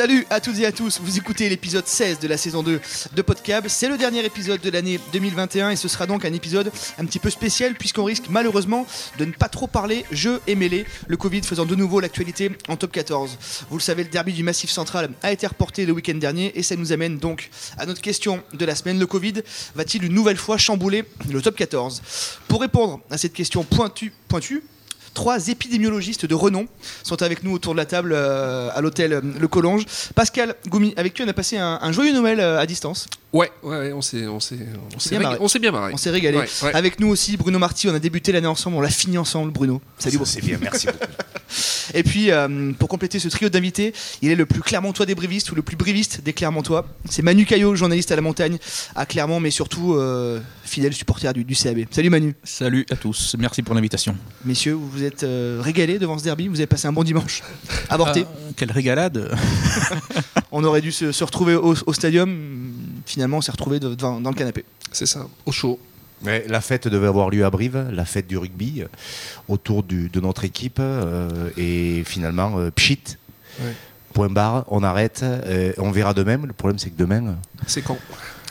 Salut à toutes et à tous, vous écoutez l'épisode 16 de la saison 2 de Podcab. C'est le dernier épisode de l'année 2021 et ce sera donc un épisode un petit peu spécial puisqu'on risque malheureusement de ne pas trop parler jeux et mêlés, le Covid faisant de nouveau l'actualité en top 14. Vous le savez, le derby du Massif Central a été reporté le week-end dernier et ça nous amène donc à notre question de la semaine. Le Covid va-t-il une nouvelle fois chambouler le top 14 Pour répondre à cette question pointue, pointue Trois épidémiologistes de renom sont avec nous autour de la table euh, à l'hôtel euh, Le Collonge. Pascal Goumi, avec qui on a passé un, un joyeux Noël euh, à distance. Ouais, ouais, on s'est, on s'est, on s'est, bien rég- marré. on s'est bien marré. On s'est régalé. Ouais, ouais. Avec nous aussi Bruno Marty, on a débuté l'année ensemble, on l'a fini ensemble Bruno. Salut Bruno. C'est bien, merci beaucoup. Et puis euh, pour compléter ce trio d'invités, il est le plus clermontois des brivistes ou le plus briviste des clermontois. C'est Manu Caillot, journaliste à la montagne à Clermont, mais surtout euh, fidèle supporter du, du CAB. Salut Manu. Salut à tous, merci pour l'invitation. Messieurs, vous vous êtes euh, régalés devant ce derby, vous avez passé un bon dimanche. Avorté. Ah, quelle régalade On aurait dû se, se retrouver au, au stadium. Finalement, on s'est retrouvé devant- dans le canapé. C'est ça, au chaud. Mais la fête devait avoir lieu à Brive, la fête du rugby, euh, autour du- de notre équipe. euh, et finalement, euh, pchit, Ouais. point barre, on arrête. euh, on verra demain. Le problème, c'est que demain, C'est quand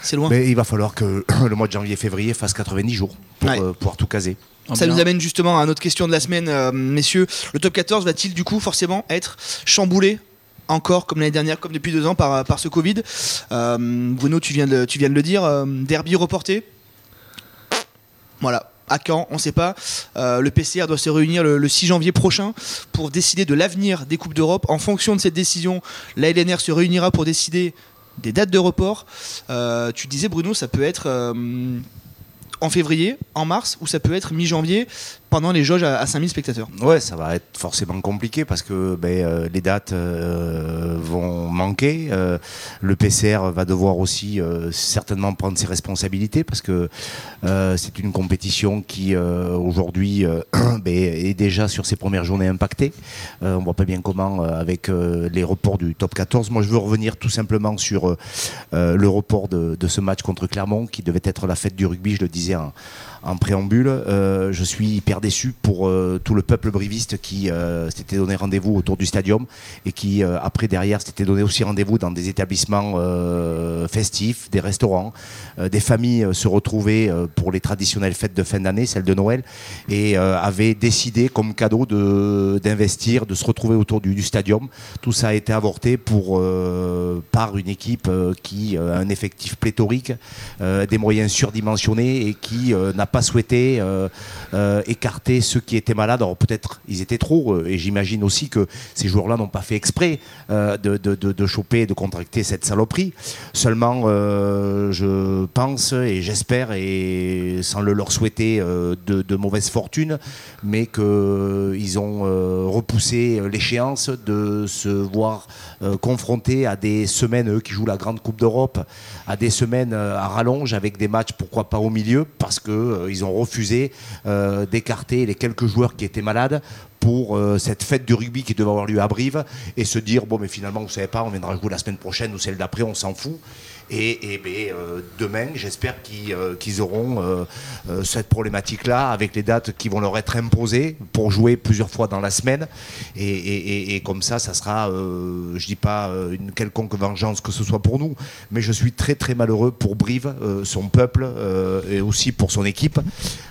C'est loin. mais il va falloir que le mois de janvier-février fasse 90 jours pour Ouais. euh, pouvoir tout caser. Ça nous amène justement à notre question de la semaine, euh, messieurs. Le top 14 va-t-il du coup forcément être chamboulé encore comme l'année dernière, comme depuis deux ans par, par ce Covid? Euh, Bruno, tu viens de, tu viens de le dire, euh, derby reporté? Voilà. À quand On ne sait pas. Euh, le PCR doit se réunir le, le 6 janvier prochain pour décider de l'avenir des Coupes d'Europe. En fonction de cette décision, la LNR se réunira pour décider des dates de report. Euh, tu disais, Bruno, ça peut être euh, en février, en mars, ou ça peut être mi-janvier pendant les jauges à, à 5000 spectateurs. Ouais, ça va être forcément compliqué parce que ben, euh, les dates euh, vont manquer. Euh, le PCR va devoir aussi certainement prendre ses responsabilités parce que c'est une compétition qui aujourd'hui ben, est déjà sur ses premières journées impactée. On voit pas bien comment avec les reports du top 14. Moi, je veux revenir tout simplement sur le report de, ce match contre Clermont qui devait être la fête du rugby, je le disais en, en préambule. Je suis hyper déçu pour euh, tout le peuple briviste qui euh, s'était donné rendez-vous autour du stadium et qui, euh, après, derrière, s'était donné aussi rendez-vous dans des établissements festifs, des restaurants. Des familles se retrouvaient pour les traditionnelles fêtes de fin d'année, celles de Noël, et avaient décidé, comme cadeau, de- d'investir, de, se retrouver autour du, du stadium. Tout ça a été avorté pour, par une équipe qui a un effectif pléthorique, des moyens surdimensionnés et qui n'a pas souhaité euh, ceux qui étaient malades. Alors peut-être ils étaient trop, euh, et j'imagine aussi que ces joueurs-là n'ont pas fait exprès euh, de, de, de, de choper, de contracter cette saloperie. Seulement, euh, je pense et j'espère, et sans le leur souhaiter de, mauvaise fortune, mais qu'ils ont repoussé l'échéance de se voir confrontés à des semaines, eux qui jouent la Grande Coupe d'Europe, à des semaines à rallonge avec des matchs, pourquoi pas au milieu, parce qu'ils ont refusé euh, les quelques joueurs qui étaient malades pour euh, cette fête du rugby qui devait avoir lieu à Brive et se dire bon mais finalement vous savez pas on viendra jouer la semaine prochaine ou celle d'après on s'en fout et, et ben, euh, demain j'espère qu'ils euh, auront euh, cette problématique là avec les dates qui vont leur être imposées pour jouer plusieurs fois dans la semaine. Et, et- et- et comme ça ça sera je dis pas une quelconque vengeance que ce soit pour nous mais je suis très très malheureux pour Brive son peuple et aussi pour son équipe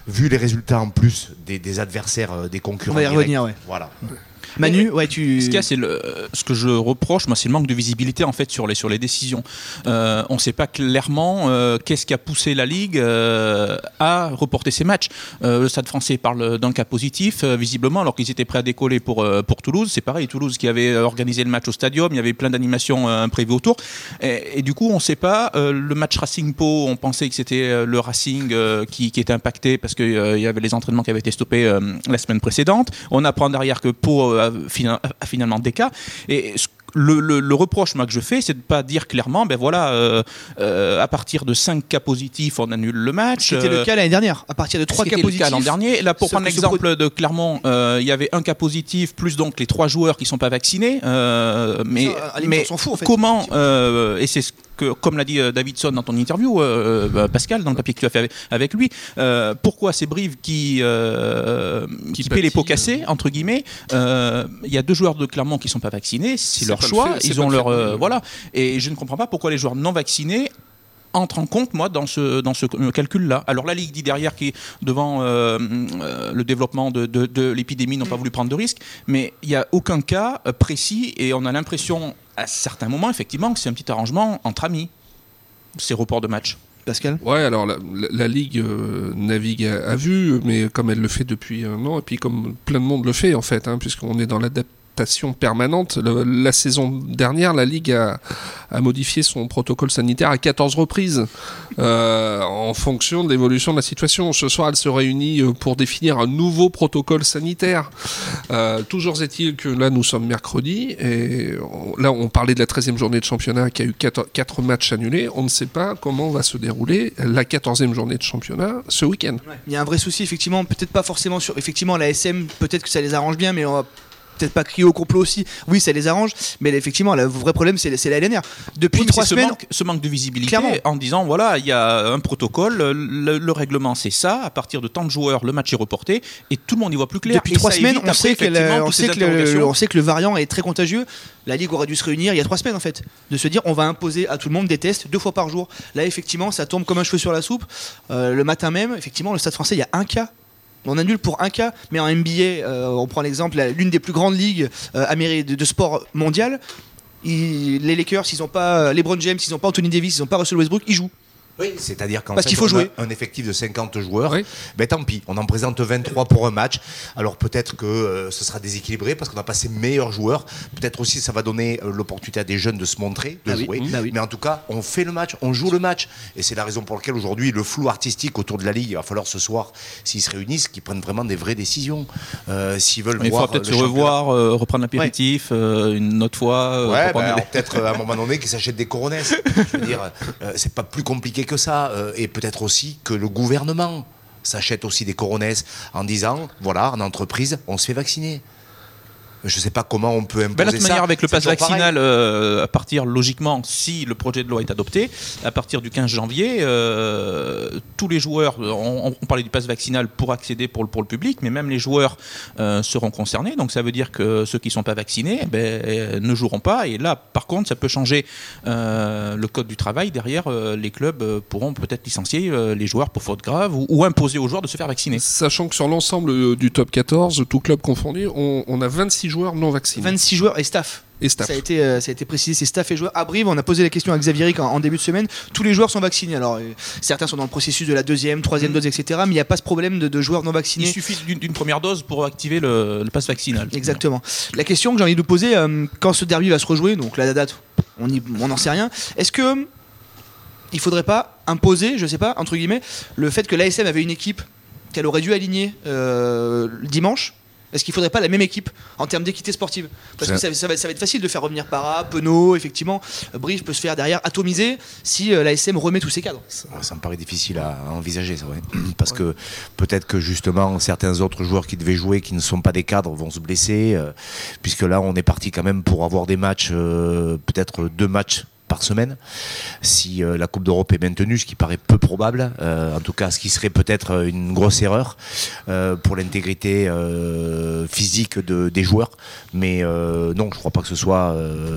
vu les résultats en plus des, des adversaires des concurrents On va y revenir, ouais. voilà Manu, ouais, tu. Ce qu'il y a, c'est le, ce que je reproche, moi, c'est le manque de visibilité en fait sur les sur les décisions. Euh, on ne sait pas clairement euh, qu'est-ce qui a poussé la ligue euh, à reporter ces matchs. Le Stade Français parle d'un cas positif, visiblement, alors qu'ils étaient prêts à décoller pour pour Toulouse. C'est pareil, Toulouse qui avait organisé le match au Stadium, il y avait plein d'animations imprévues autour. Et, et du coup, on ne sait pas. le match Racing Po, on pensait que c'était le Racing qui, qui était impacté parce qu'il y avait les entraînements qui avaient été stoppés la semaine précédente. On apprend derrière que Pau euh, finalement des cas. Le, le- le reproche moi, que je fais, c'est de ne pas dire clairement, ben voilà, euh, euh, à partir de 5 cas positifs, on annule le match. C'était le Euh, cas l'année dernière. À partir de 3 c'était cas le cas positifs. l'an dernier. Là, pour prendre l'exemple de Clermont, euh, il y avait un cas positif, plus donc les trois joueurs qui ne sont pas vaccinés. euh, mais Ça, mais on s'en fout, en fait. comment, euh, et c'est ce que, comme l'a dit Davidson dans ton interview, Pascal, dans le papier que tu as fait avec, avec lui, euh, pourquoi c'est Brive qui, euh, qui, Qui paie les pots cassés, entre guillemets euh, Il y a deux joueurs de Clermont qui sont pas vaccinés, c'est leur choix, fait- ils ont le leur. euh, voilà. Et je ne comprends pas pourquoi les joueurs non vaccinés entrent en compte, moi, dans ce, dans ce calcul-là. Alors la Ligue dit derrière qui, devant euh, euh, le développement de, de- de l'épidémie, n'ont pas voulu prendre de risques, mais il n'y a aucun cas précis et on a l'impression, à certains moments, effectivement, que c'est un petit arrangement entre amis, ces reports de match. Pascal? Ouais, alors la, la- la Ligue euh, navigue à, à vue, mais comme elle le fait depuis un an, et puis comme plein de monde le fait en fait, hein, puisqu'on est dans l'adaptation permanente. La saison dernière, la Ligue a, modifié son protocole sanitaire à 14 reprises euh, en fonction de l'évolution de la situation. Ce soir, elle se réunit euh, pour définir un nouveau protocole sanitaire. Euh, toujours est-il que là, nous sommes mercredi, et là, on parlait de la 13e journée de championnat qui a eu 4, matchs annulés. On ne sait pas comment va se dérouler la 14e journée de championnat ce week-end. Il y a un vrai souci, effectivement, peut-être pas forcément sur. Effectivement, la SM, peut-être que ça les arrange bien, mais on va peut-être pas crier au complot aussi. Oui, ça les arrange, mais effectivement, le vrai problème, c'est la LNR. Depuis Oui, trois ce semaines. manque, ce manque de visibilité Clairement. en disant voilà, il y a un protocole, le, le règlement c'est ça, à partir de tant de joueurs, le match est reporté et tout le monde y voit plus clair. Depuis Et trois semaines, on après, sait, la- que le, on sait que le variant est très contagieux. La Ligue aurait dû se réunir il y a trois semaines en fait, de se dire on va imposer à tout le monde des tests deux fois par jour. Là, effectivement, ça tombe comme un cheveu sur la soupe. Euh, le matin même, effectivement, le Stade français, il y a un cas. On annule pour un cas, mais en NBA, euh, on prend l'exemple, l'une des plus grandes ligues euh, de, sport mondial. les Lakers, ils ont pas euh, LeBron James, ils n'ont pas Anthony Davis, ils n'ont pas Russell Westbrook, ils jouent. Oui, c'est-à-dire qu'en Parce fait, qu'il faut on a jouer. un effectif de 50 joueurs. Oui. Ben tant pis, on en présente 23 pour un match. Alors peut-être que euh, ce sera déséquilibré parce qu'on n'a pas ses meilleurs joueurs. Peut-être aussi ça va donner euh, l'opportunité à des jeunes de se montrer, de Ah oui, jouer. bah oui. Mais en tout cas, on fait le match, on joue le match. Et c'est la raison pour laquelle aujourd'hui le flou artistique autour de la ligue, il va falloir ce soir, s'ils se réunissent, qu'ils prennent vraiment des vraies décisions. Euh, s'ils veulent Il voir faudra peut-être se revoir, euh, reprendre l'apéritif euh, une autre fois. euh, Ouais, bah, alors peut-être à un moment donné qu'ils s'achètent des coronesses. Je veux dire, euh, c'est pas plus compliqué que ça. euh, et peut-être aussi que le gouvernement s'achète aussi des coronesses en disant voilà, en entreprise, on se fait vacciner. Je sais pas comment on peut imposer Ben, de toute ça. manière, avec le pass vaccinal, euh, à partir, logiquement, si le projet de loi est adopté, à partir du 15 janvier, euh, tous les joueurs, on, on parlait du pass vaccinal pour accéder pour le, pour le public, mais même les joueurs euh, seront concernés. Donc ça veut dire que ceux qui ne sont pas vaccinés ben, ne joueront pas. Et là, par contre, ça peut changer euh, le code du travail. Derrière, euh, les clubs pourront peut-être licencier euh, les joueurs pour faute grave ou, ou imposer aux joueurs de se faire vacciner. Sachant que sur l'ensemble du top 14, tout club confondu, on, on a 26 joueurs non vaccinés. 26 joueurs et staff. Et staff. Ça a été, euh, ça a été précisé, c'est staff et joueurs. À Brive, on a posé la question à Xavier Ric en, en début de semaine. Tous les joueurs sont vaccinés. Alors, euh, certains sont dans le processus de la deuxième, troisième dose, etc. Mais il n'y a pas ce problème de, de joueurs non Il vaccinés. suffit d'une première dose pour activer le, le pass vaccinal. Exactement. La question que j'ai envie de vous poser, euh, quand ce derby va se rejouer, donc la date, on n'en sait rien, est-ce que il faudrait pas imposer, je sais pas, entre guillemets, le fait que l'ASM avait une équipe qu'elle aurait dû aligner euh, le dimanche est-ce qu'il faudrait pas la même équipe en termes d'équité sportive Parce que ça, ça va, ça va être facile de faire revenir Para, Penaud, effectivement. Euh, Brive peut se faire derrière atomiser si euh, l'ASM remet tous ses cadres. Ça, ça me paraît difficile à envisager, ça, ouais. Parce que peut-être que justement certains autres joueurs qui devaient jouer, qui ne sont pas des cadres, vont se blesser. euh, puisque là, on est parti quand même pour avoir des matchs, euh, peut-être deux matchs par semaine, si euh, la Coupe d'Europe est maintenue, ce qui paraît peu probable, euh, en tout cas ce qui serait peut-être euh, une grosse erreur euh, pour l'intégrité physique de, des joueurs. Mais non, je crois pas que ce soit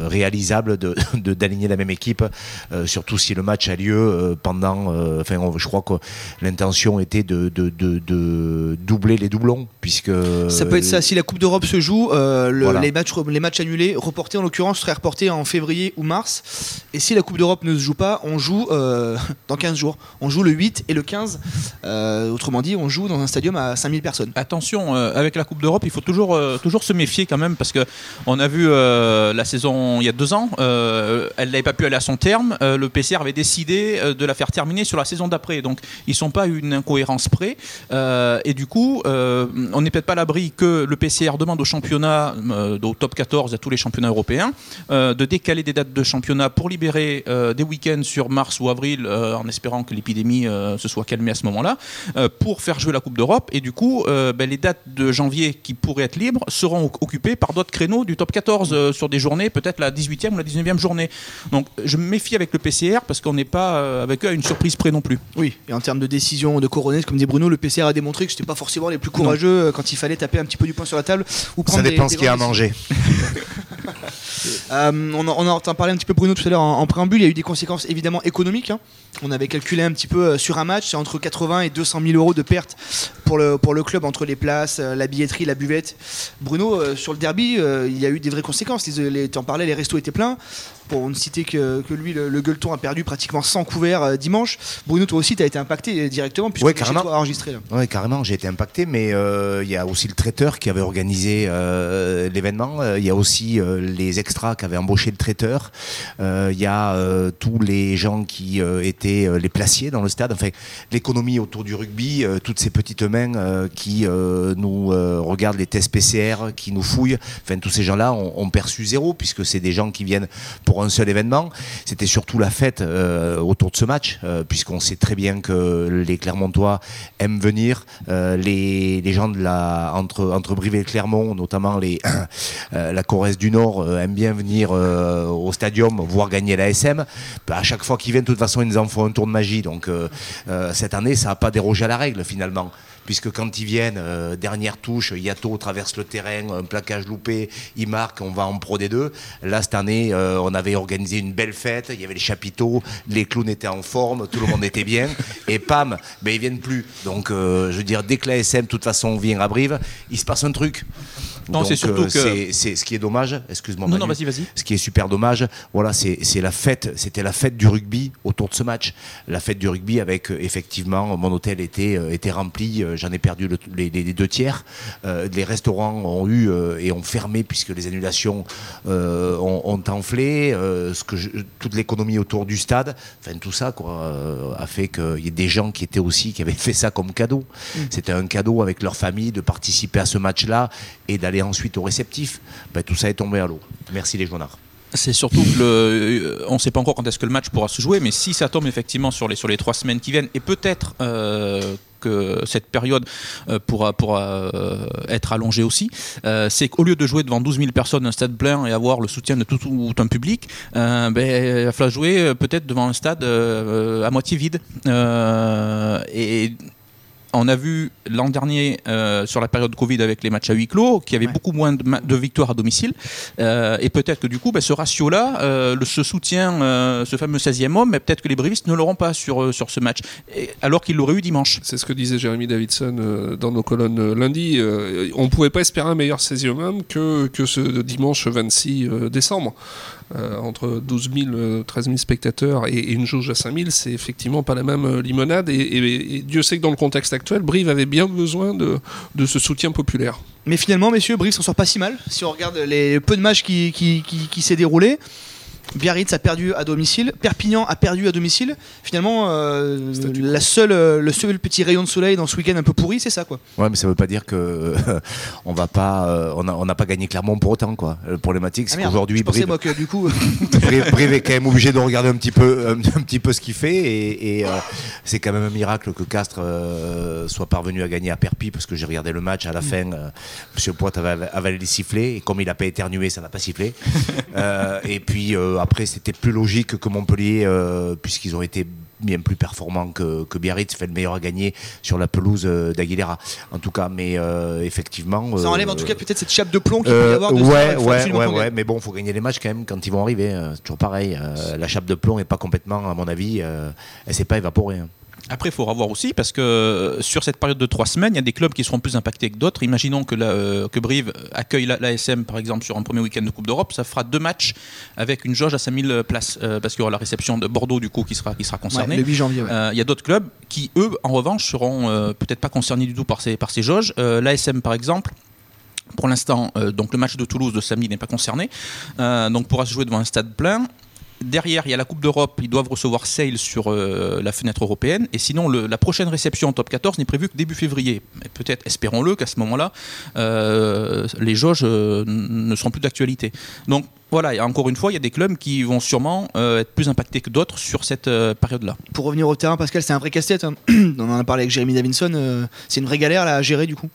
réalisable de de- d'aligner la même équipe, surtout si le match a lieu pendant. Enfin, on- je crois que l'intention était de, de, doubler les doublons, puisque Ça peut être ça. Si la Coupe d'Europe se joue, le- Voilà. les, matchs, les matchs annulés, reportés en l'occurrence, seraient reportés en février ou mars. Et si la Coupe d'Europe ne se joue pas, on joue euh, dans 15 jours. On joue le 8 et le 15. Euh, autrement dit, on joue dans un stadium à 5000 personnes. Attention, euh, avec la Coupe d'Europe, il faut toujours, toujours se méfier quand même parce que on a vu la saison il y a deux ans, elle n'avait pas pu aller à son terme. le PCR avait décidé de la faire terminer sur la saison d'après, donc ils sont pas une incohérence près. Et du coup, on n'est peut-être pas à l'abri que le PCR demande au championnat, au top 14, à tous les championnats européens, de décaler des dates de championnat pour libérer libérer euh, des week-ends sur mars ou avril, euh, en espérant que l'épidémie euh, se soit calmée à ce moment-là, euh, pour faire jouer la Coupe d'Europe. Et du coup, euh, ben, les dates de janvier qui pourraient être libres seront oc- occupées par d'autres créneaux du top 14 euh, sur des journées, peut-être la 18e ou la 19e journée. Donc je me méfie avec le PCR parce qu'on n'est pas euh, avec eux à une surprise près non plus. Oui, et en termes de décision de coroner, comme dit Bruno, le PCR a démontré que c'était pas forcément les plus courageux quand il fallait taper un petit peu du poing sur la table ou prendre Ça des- dépend des ce qu'il y a à manger. Euh, on, en, on en entend parler un petit peu Bruno tout à l'heure en, préambule. Il y a eu des conséquences évidemment économiques. hein. On avait calculé un petit peu euh, sur un match, c'est entre 80 et 200 000 euros de pertes pour le, pour le club entre les places, euh, la billetterie, la buvette. Bruno, euh, sur le derby, il y a eu des vraies conséquences. Tu en parlais, les restos étaient pleins. Pour ne citer que, que lui, le, le gueuleton a perdu pratiquement 100 couverts dimanche. Bruno, toi aussi, tu as été impacté directement puisque Ouais, tu toi enregistré. Oui, carrément, j'ai été impacté, mais euh, il y a aussi le traiteur qui avait organisé euh, l'événement. Il y a aussi euh, les extras qui avaient embauché le traiteur. Il y a tous les gens qui étaient euh, les placiers dans le stade. Enfin, l'économie autour du rugby, euh, toutes ces petites mains euh, qui nous regardent les tests PCR, qui nous fouillent. Enfin, tous ces gens-là ont, perçu zéro puisque c'est des gens qui viennent pour un seul événement. C'était surtout la fête autour de ce match, puisqu'on sait très bien que les Clermontois aiment venir. Les, les gens de la, entre, entre Brive et Clermont, notamment les, la Corrèze du Nord, aiment bien venir au stadium voir gagner la SM. Bah, à chaque fois qu'ils viennent, de toute façon, ils nous en font un tour de magie. Donc euh, euh, cette année, ça n'a pas dérogé à la règle finalement puisque quand ils viennent, euh, dernière touche, Yato traverse le terrain, un plaquage loupé, il marque, on va en Pro D2. Là, cette année, on avait organisé une belle fête, il y avait les chapiteaux, les clowns étaient en forme, tout le monde était bien, et pam, ben, ils viennent plus. Donc, je veux dire, dès que la SM, de toute façon, vient à Brive, il se passe un truc. Non, c'est surtout euh, que- c'est- ce qui est dommage, excuse-moi. Non, non, vas-y, vas-y. Ce qui est super dommage, voilà, c'est la fête, c'était la fête du rugby autour de ce match. La fête du rugby avec euh, effectivement, mon hôtel était, euh, était rempli, j'en ai perdu le- les, deux tiers. Euh, les restaurants ont eu et ont fermé puisque les annulations euh, ont, ont enflé. euh, ce que je- toute l'économie autour du stade, enfin tout ça quoi, a fait qu'il y ait des gens qui étaient aussi, qui avaient fait ça comme cadeau. C'était un cadeau avec leur famille de participer à ce match-là et d'aller ensuite au réceptif. Ben, tout ça est tombé à l'eau. Merci les journards. C'est surtout que le, euh, on ne sait pas encore quand est-ce que le match pourra se jouer, mais si ça tombe effectivement sur les, sur les trois semaines qui viennent, et peut-être euh, que cette période euh, pourra, pourra être allongée aussi, c'est qu'au lieu de jouer devant 12 000 personnes, un stade plein et avoir le soutien de tout, un public, ben, il va falloir jouer peut-être devant un stade à moitié vide. Et on a vu l'an dernier euh, sur la période Covid avec les matchs à huis clos qu'il y avait Ouais. beaucoup moins de, victoires à domicile Euh, et peut-être que du coup ben, ce ratio là le, ce soutien euh, ce fameux 16e homme mais peut-être que les brivistes ne l'auront pas sur, euh, sur ce match Et- alors qu'ils l'auraient eu dimanche C'est ce que disait Jérémy Davidson euh, dans nos colonnes euh, lundi. Euh, on ne pouvait pas espérer un meilleur 16e homme que, que ce dimanche 26 euh, décembre. Euh, entre 12 000, euh, 13 000 spectateurs et, une jauge à 5 000, c'est effectivement pas la même euh, limonade. Et, Dieu sait que dans le contexte actuel, Brive avait bien besoin de, ce soutien populaire. Mais finalement, messieurs, Brive s'en sort pas si mal. Si on regarde les peu de matchs qui, qui s'est déroulé, Biarritz a perdu à domicile, Perpignan a perdu à domicile. Finalement, euh, la seule, euh, le seul petit rayon de soleil dans ce week-end un peu pourri, c'est ça quoi. Ouais, mais ça veut pas dire que on va pas, euh, on n'a on pas gagné Clermont pour autant quoi. Le problématique, c'est Ah qu'aujourd'hui je pensais Brive, moi que du coup, Brive, Brive est quand même obligé de regarder un petit peu, un, un petit peu ce qu'il fait et, et, euh, c'est quand même un miracle que Castres euh, soit parvenu à gagner à Perpi parce que j'ai regardé le match à la fin. euh, Monsieur Poit avait avalé les sifflets et comme il n'a pas éternué, ça n'a pas sifflé. Euh, et puis euh, après, c'était plus logique que Montpellier euh, puisqu'ils ont été bien plus performants que, que Biarritz, fait le meilleur à gagner sur la pelouse euh, d'Aguilera. En tout cas, mais euh, effectivement. ça euh, enlève en tout cas peut-être cette chape de plomb qu'il peut y avoir. De ouais, ouais, ouais, mais bon, faut gagner les matchs quand même quand ils vont arriver. euh, c'est toujours pareil. la chape de plomb n'est pas complètement, à mon avis, elle s'est pas évaporée. Après, il faut revoir aussi parce que euh, sur cette période de trois semaines, il y a des clubs qui seront plus impactés que d'autres. Imaginons que, la- euh, que Brive accueille la- l'ASM par exemple sur un premier week-end de Coupe d'Europe, ça fera deux matchs avec une jauge à 5000 places euh, parce qu'il y aura la réception de Bordeaux du coup qui sera, qui sera Ouais, concernée. le 8 janvier. ouais. Euh, Il y a d'autres clubs qui, eux, en revanche, seront euh, peut-être pas concernés du tout par ces, par ces jauges. L'ASM, par exemple. Pour l'instant, euh, donc le match de Toulouse de samedi n'est pas concerné, Euh, donc pourra se jouer devant un stade plein. Derrière, il y a la Coupe d'Europe, ils doivent recevoir Sale sur euh, la fenêtre européenne. Et sinon, la prochaine réception en top 14 n'est prévue que début février. Peut-être, espérons-le, qu'à ce moment-là, euh, les jauges euh, ne seront plus d'actualité. Donc voilà, encore une fois, il y a des clubs qui vont sûrement être plus impactés que d'autres sur cette période-là. Pour revenir au terrain, Pascal, c'est un vrai casse-tête. hein. On en a parlé avec Jérémy Davinson. c'est une vraie galère à gérer du coup.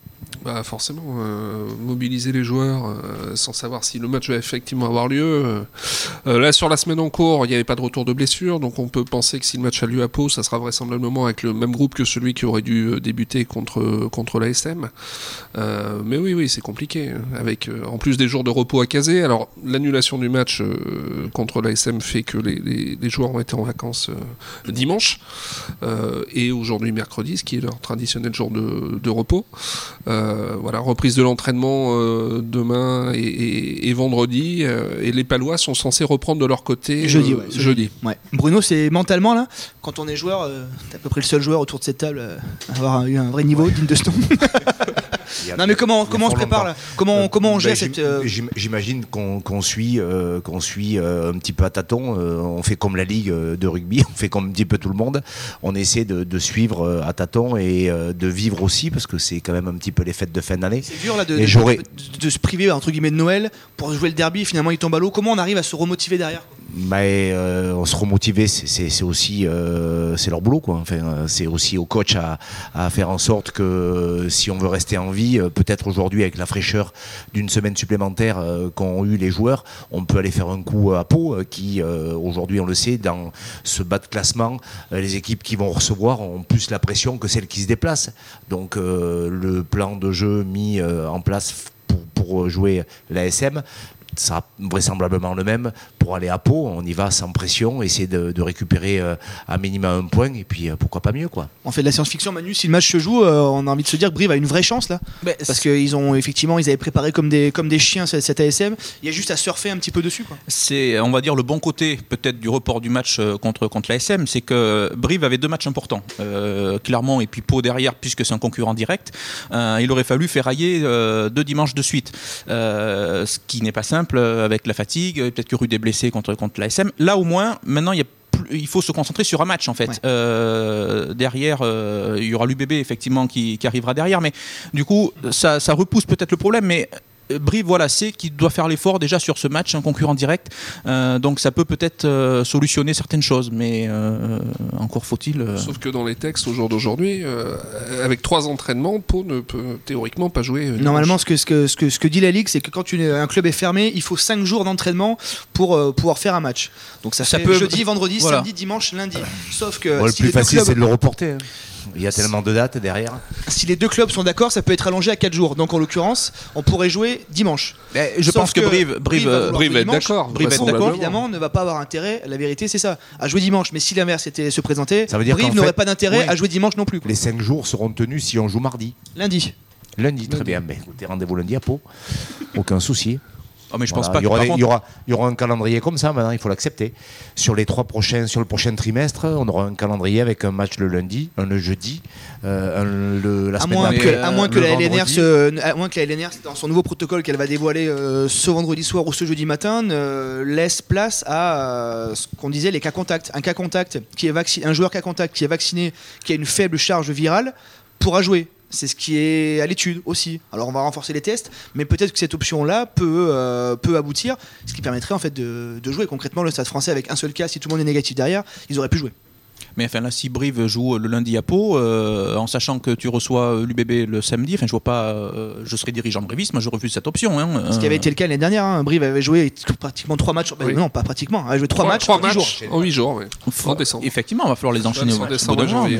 Bah forcément, euh, mobiliser les joueurs euh, sans savoir si le match va effectivement avoir lieu. euh. Là, sur la semaine en cours, il n'y avait pas de retour de blessure, donc on peut penser que si le match a lieu à Pau, ça sera vraisemblablement avec le même groupe que celui qui aurait dû débuter contre, contre l'ASM. Euh, mais oui, oui, c'est compliqué. Avec en plus des jours de repos à caser. Alors, l'annulation du match contre l'ASM fait que les, joueurs ont été en vacances dimanche et aujourd'hui mercredi, ce qui est leur traditionnel jour de, repos. Voilà, reprise de l'entraînement euh, demain et, et- et vendredi. euh, et les Palois sont censés reprendre de leur côté Jeudi, euh, ouais, jeudi. Ouais. Bruno, c'est mentalement là, quand on est joueur, euh, t'es à peu près le seul joueur autour de cette table euh, à avoir eu un vrai niveau digne de ce non mais comment, comment on se prépare là Comment, Euh, comment on ben, gère cette. euh, j'im- J'imagine qu'on suit, euh, qu'on suit euh, un petit peu à tâtons. on fait comme la ligue de rugby, on fait comme un petit peu tout le monde. On essaie de, de suivre à tâtons et de vivre aussi parce que c'est quand même un petit peu les fêtes de fin d'année. C'est dur là de- de se priver entre guillemets de Noël pour jouer le derby. Finalement, il tombe à l'eau. Comment on arrive à se remotiver derrière Mais euh, on se remotiver, c'est- aussi euh, c'est leur boulot quoi. Enfin, euh, c'est aussi au coach à, faire en sorte que euh, si on veut rester en vie, peut-être aujourd'hui avec la fraîcheur d'une semaine supplémentaire qu'ont eu les joueurs, on peut aller faire un coup à Pau qui aujourd'hui on le sait dans ce bas de classement, les équipes qui vont recevoir ont plus la pression que celles qui se déplacent. Donc le plan de jeu mis en place pour jouer l'ASM sera vraisemblablement le même pour aller à Pau. On y va sans pression, essayer de, de récupérer euh, à minima un point et puis euh, pourquoi pas mieux quoi. On fait de la science-fiction, Manu. Si le match se joue, euh, on a envie de se dire que Brive a une vraie chance là. Parce qu'ils ont effectivement, ils avaient préparé comme des, comme des chiens cette, cette ASM. Il y a juste à surfer un petit peu dessus. Quoi. C'est, on va dire, le bon côté peut-être du report du match euh, contre, contre l'ASM, c'est que Brive avait deux matchs importants. Euh, Clermont et puis Pau derrière, puisque c'est un concurrent direct. Euh, il aurait fallu ferrailler euh, deux dimanches de suite. Euh, ce qui n'est pas simple euh, avec la fatigue, euh, peut-être que Rude est blessé contre, contre l'ASM. Là, au moins, maintenant, il y a plus- il faut se concentrer sur un match en fait. Ouais. Euh, derrière, euh, il y aura l'UBB effectivement qui, qui arrivera derrière, mais du coup, ça, ça repousse peut-être le problème, mais Brive, voilà, c'est qu'il doit faire l'effort déjà sur ce match, un concurrent direct. Euh, donc ça peut peut-être euh, solutionner certaines choses, mais euh, encore faut-il. euh, Sauf que dans les textes au jour d'aujourd'hui, euh, avec trois entraînements, Pau ne peut théoriquement pas jouer. euh, Normalement, ce que, ce, que, ce, que, ce que dit la Ligue, c'est que quand une- un club est fermé, il faut 5 jours d'entraînement pour euh, pouvoir faire un match. Donc ça, Ça fait peut- jeudi, vendredi, voilà. samedi, dimanche, lundi. Sauf que Bon, le si, plus les deux facile c'est de le reporter. hein. Il y a tellement de dates derrière. si les deux clubs sont d'accord, ça peut être allongé à 4 jours. Donc en l'occurrence, on pourrait jouer dimanche. mais je Sauf pense que, Brive, Brive, va euh, Brive d'accord, Brive d'accord, vraisemblablement. évidemment, ne va pas avoir intérêt. La vérité, c'est ça, à jouer dimanche. Mais si l'inverse était se présenter, Ça veut dire Brive n'aurait pas d'intérêt oui. à jouer dimanche non plus. quoi. Les 5 jours seront tenus si on joue mardi. Lundi. Lundi, très bien. Ben, écoutez, rendez-vous lundi à Pau. Aucun souci. Oh, mais je Voilà, pense pas il, y aura par des- contre- il, y aura, il y aura un calendrier comme ça maintenant, il faut l'accepter. Sur les trois prochains, sur le prochain trimestre, on aura un calendrier avec un match le lundi, un le jeudi, euh, un le, la À semaine moins, d'après, que, à moins que le la LNR, vendredi. se, à moins que la LNR, dans son nouveau protocole qu'elle va dévoiler euh, ce vendredi soir ou ce jeudi matin, laisse place à euh, ce qu'on disait les cas contacts. Un cas contact qui est vacciné, un joueur cas contact qui est vacciné, qui a une faible charge virale, pourra jouer. C'est ce qui est à l'étude aussi. Alors on va renforcer les tests, mais peut-être que cette option-là peut, euh, peut aboutir, ce qui permettrait en fait de, de jouer concrètement le Stade Français avec un seul cas. Si tout le monde est négatif derrière, ils auraient pu jouer. Mais enfin là, si Brive joue le lundi à Pau, euh, en sachant que tu reçois l'UBB le samedi, enfin je vois pas, euh, je serai dirigeant briviste, moi je refuse cette option. Hein, Ce qui avait été le cas l'année dernière. hein. Brive avait joué pratiquement trois matchs. Oui. Non, pas pratiquement. Elle avait joué trois, matchs trois en jours. en 8 jours. oui. Faut- En décembre. Effectivement, il va falloir les enchaîner au décembre bout moment, janvier,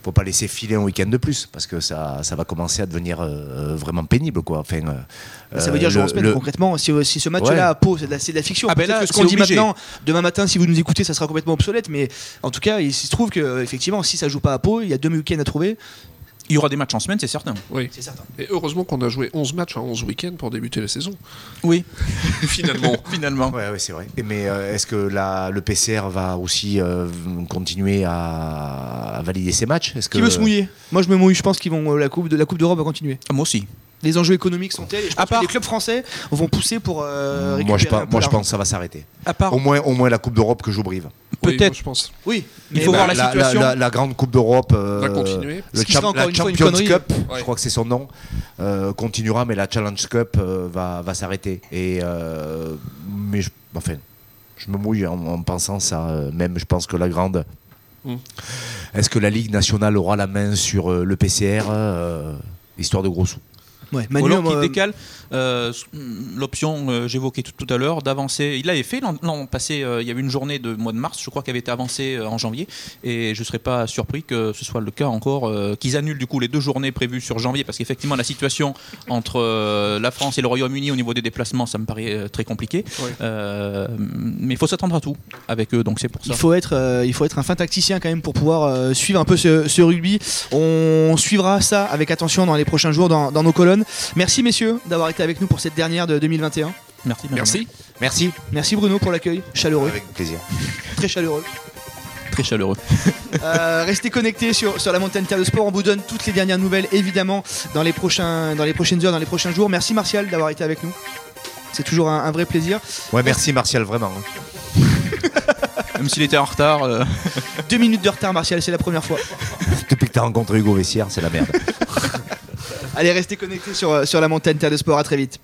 même. faut pas laisser filer un week-end de plus parce que ça, ça va commencer à devenir euh, vraiment pénible quoi. Enfin, euh, Ça veut dire euh, en le- semaine le- concrètement. Si, si ce match-là Ouais. à Pau, c'est de, la- c'est de la fiction. Ah ben là, que ce qu'on dit maintenant, demain matin, si vous nous écoutez, ça sera complètement obsolète. Mais en tout cas, il se trouve que effectivement, si ça joue pas à Pau, il y a deux week-ends à trouver. Il y aura des matchs en semaine, c'est certain. Oui. C'est certain. Et heureusement qu'on a joué 11 matchs en 11 week-ends pour débuter la saison. Oui, Finalement. finalement. Ouais, ouais, c'est vrai. Et Mais euh, est-ce que la, le PCR va aussi euh, continuer à, à valider ses matchs? Est-ce que Qui veut se mouiller? Moi, je me mouille. Je pense qu'ils vont euh, la coupe de la coupe d'Europe va continuer. Ah, Moi aussi. Les enjeux économiques sont tels et je pense À part- que les clubs français vont pousser pour euh, récupérer moi, je, un pense- peu moi je l'argent. pense que ça va s'arrêter. À part, Au moins, au moins la Coupe d'Europe que. Oui, Peut-être. moi, je pense. Oui, Il faut bah, voir la la, situation. la- la grande Coupe d'Europe. euh, Va continuer. Le champ- la une fois une Champions. Cup, Ouais. je crois que c'est son nom, euh, continuera, mais la Challenge Cup euh, va, va s'arrêter. Et euh, mais je, enfin, je me mouille en, en pensant ça. euh, même, je pense que la grande. Mm. Est-ce que la Ligue nationale aura la main sur euh, le PCR euh, Histoire de gros sous? Ouais, Ou Manu, alors qu'il euh, décale euh, l'option euh, j'évoquais tout, tout à l'heure d'avancer. Il l'avait fait l'an passé. il y avait une journée de mois de mars, je crois, qui avait été avancée en janvier. Et je ne serais pas surpris que ce soit le cas encore, qu'ils annulent du coup les deux journées prévues sur janvier, parce qu'effectivement la situation entre la France et le Royaume-Uni au niveau des déplacements, ça me paraît très compliqué. Ouais. Mais il faut s'attendre à tout avec eux, donc c'est pour ça. Il faut, être, il faut être un fin tacticien quand même pour pouvoir suivre un peu ce, ce rugby. On suivra ça avec attention dans les prochains jours dans, dans nos colonnes. Merci messieurs d'avoir été avec nous pour cette dernière de 2021. Merci. Benjamin. Merci. Merci. Merci Bruno pour l'accueil, chaleureux, Avec plaisir. très chaleureux. Très chaleureux. Euh, restez connectés sur, sur la montagne Terre de Sport. On vous donne toutes les dernières nouvelles, évidemment, dans les, prochains, dans les prochaines heures, dans les prochains jours. Merci Martial d'avoir été avec nous. C'est toujours un, un vrai plaisir. Ouais, merci Martial, vraiment. Même s'il était en retard. euh, Deux minutes de retard, Martial, c'est la première fois. Depuis que tu as rencontré Hugo Vessière, c'est la merde. Allez, restez connectés sur, sur la montagne Terre de Sport. À très vite.